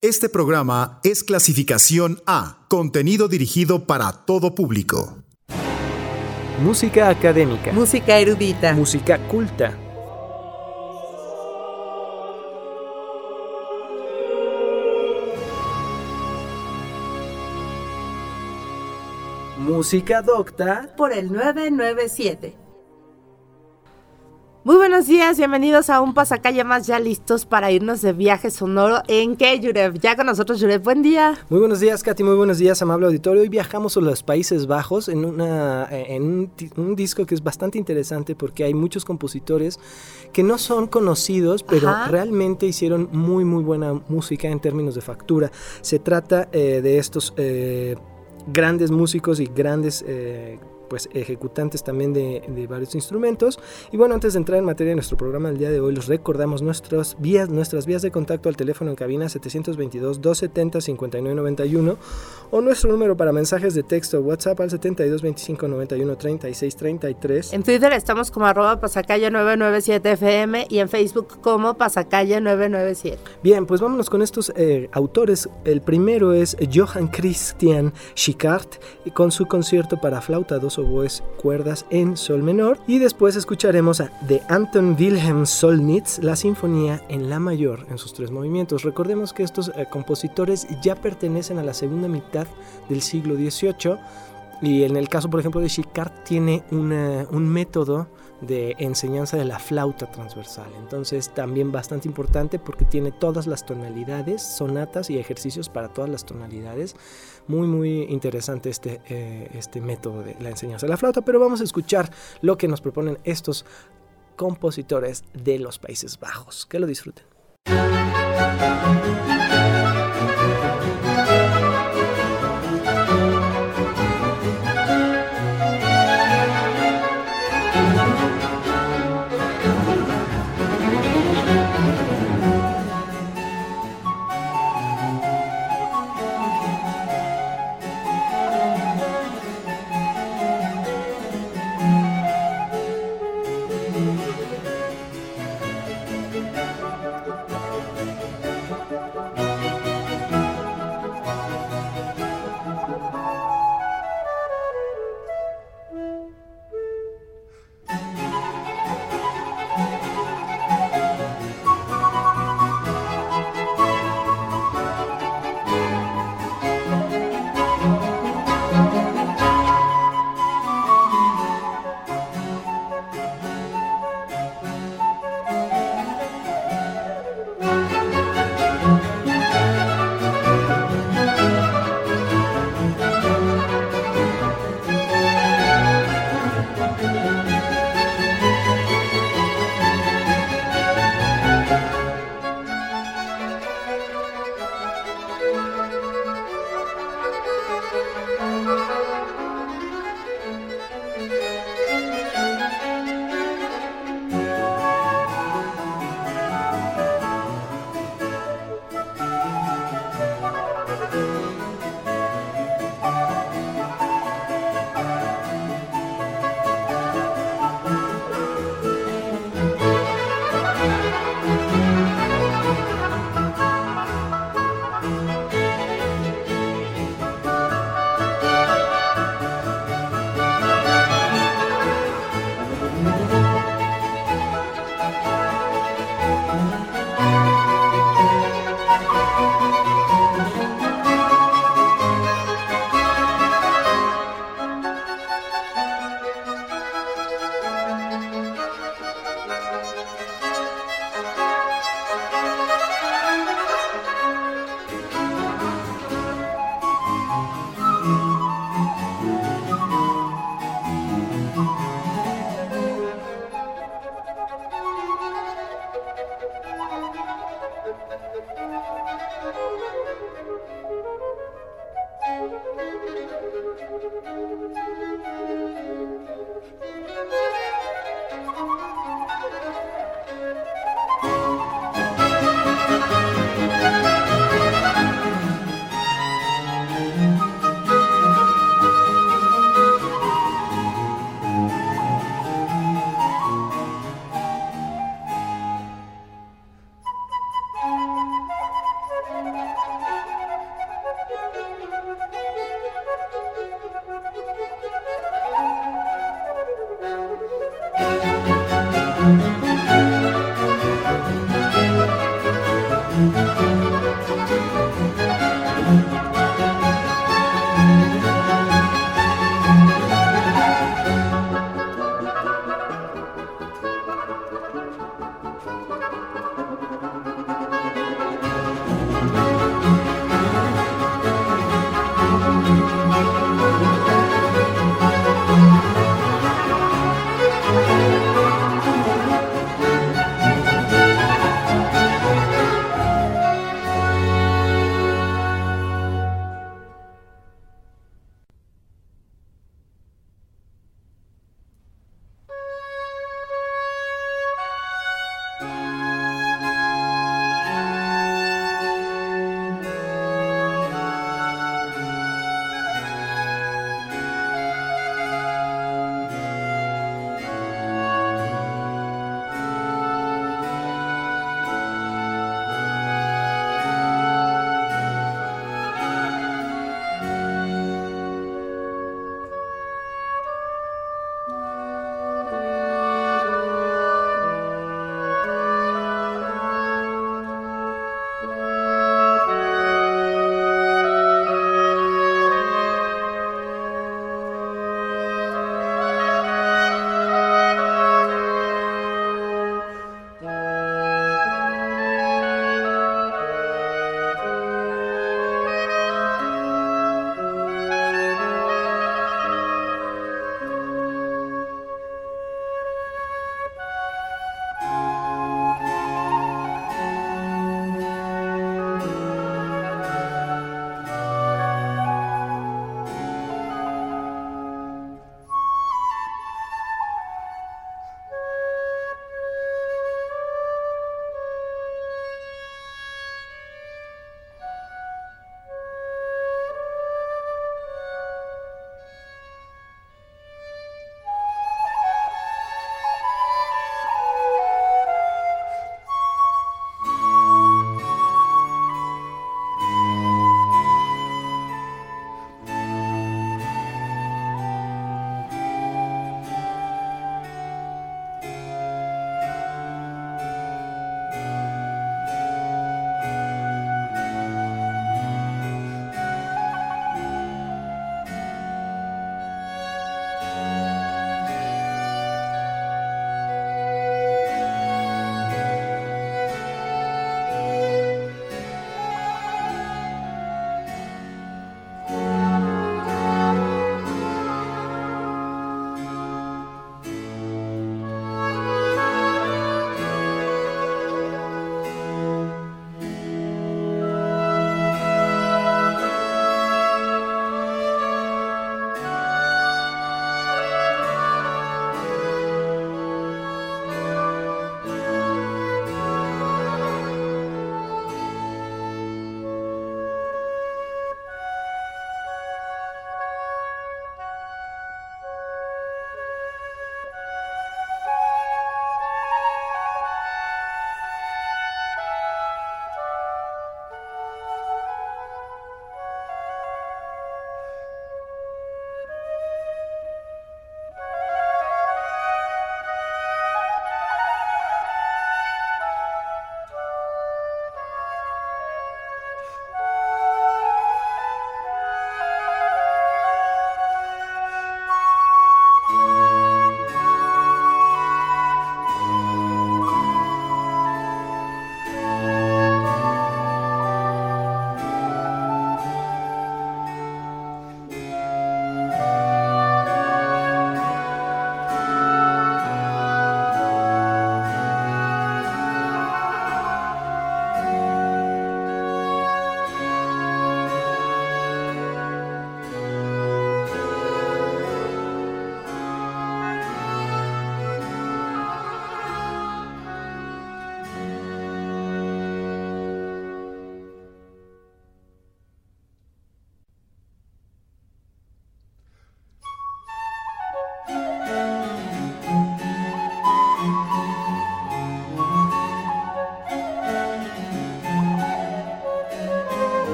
Este programa es clasificación A, contenido dirigido para todo público. Música académica. Música erudita. Música culta. Música docta. Por el 997. Muy buenos días, bienvenidos a un pasacalle más ya listos para irnos de viaje sonoro. ¿En qué, Yurev? Ya con nosotros, Yurev, buen día. Muy buenos días, Katy, muy buenos días, amable auditorio. Hoy viajamos a los Países Bajos en, una, en un, un disco que es bastante interesante porque hay muchos compositores que no son conocidos, pero Ajá. realmente hicieron muy, muy buena música en términos de factura. Se trata eh, de estos eh, grandes músicos y grandes... eh, pues ejecutantes también de, de varios instrumentos. Y bueno, antes de entrar en materia de nuestro programa del día de hoy, les recordamos nuestras vías, nuestras vías de contacto al teléfono en cabina 722-270-5991 o nuestro número para mensajes de texto WhatsApp al 72 25 91 36 33. En Twitter estamos como arroba pasacalle 997 FM y en Facebook como pasacalle 997. Bien, pues vámonos con estos eh, autores. El primero es Johann Christian Schicart con su concierto para flauta, dos oboes, cuerdas en sol menor. Y después escucharemos a, de Anton Wilhelm Solnitz la sinfonía en la mayor en sus tres movimientos. Recordemos que estos eh, compositores ya pertenecen a la segunda mitad del siglo XVIII. Y en el caso, por ejemplo, de Schicart, tiene una- un método de enseñanza de la flauta transversal. Entonces, también bastante importante porque tiene todas las tonalidades, sonatas y ejercicios para todas las tonalidades. Muy, muy interesante este, eh, este método de la enseñanza de la flauta. Pero vamos a escuchar lo que nos proponen estos compositores de los Países Bajos. Que lo disfruten.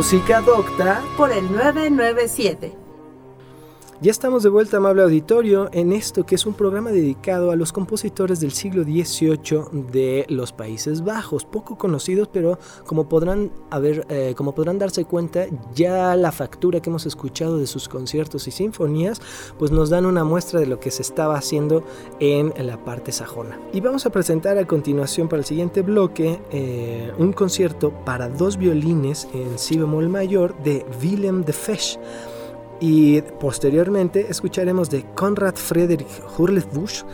Música Docta por el 997. Ya estamos de vuelta, amable auditorio, en esto que es un programa dedicado a los compositores del siglo XVIII de los Países Bajos, poco conocidos, pero como podrán, haber, eh, como podrán darse cuenta, ya la factura que hemos escuchado de sus conciertos y sinfonías, pues nos dan una muestra de lo que se estaba haciendo en la parte sajona. Y vamos a presentar a continuación para el siguiente bloque eh, un concierto para dos violines en si bemol mayor de Willem de Fesch y posteriormente escucharemos de Conrad Friedrich Hurlefbusch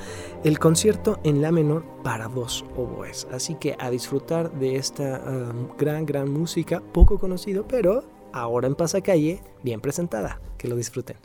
el concierto en la menor para dos oboes. Así que a disfrutar de esta um, gran, gran música, poco conocido, pero ahora en pasacalle, bien presentada. Que lo disfruten.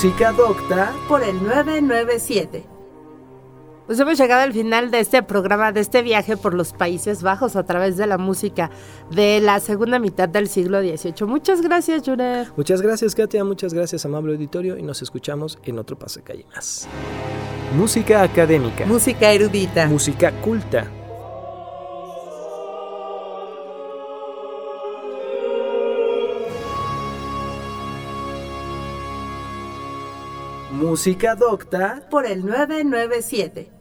Música Docta por el 997. Pues hemos llegado al final de este programa, de este viaje por los Países Bajos a través de la música de la segunda mitad del siglo XVIII. Muchas gracias, Jure. Muchas gracias, Katia. Muchas gracias, amable auditorio. Y nos escuchamos en otro Pasacalle más. Música académica. Música erudita. Música culta. Música Docta por el 997.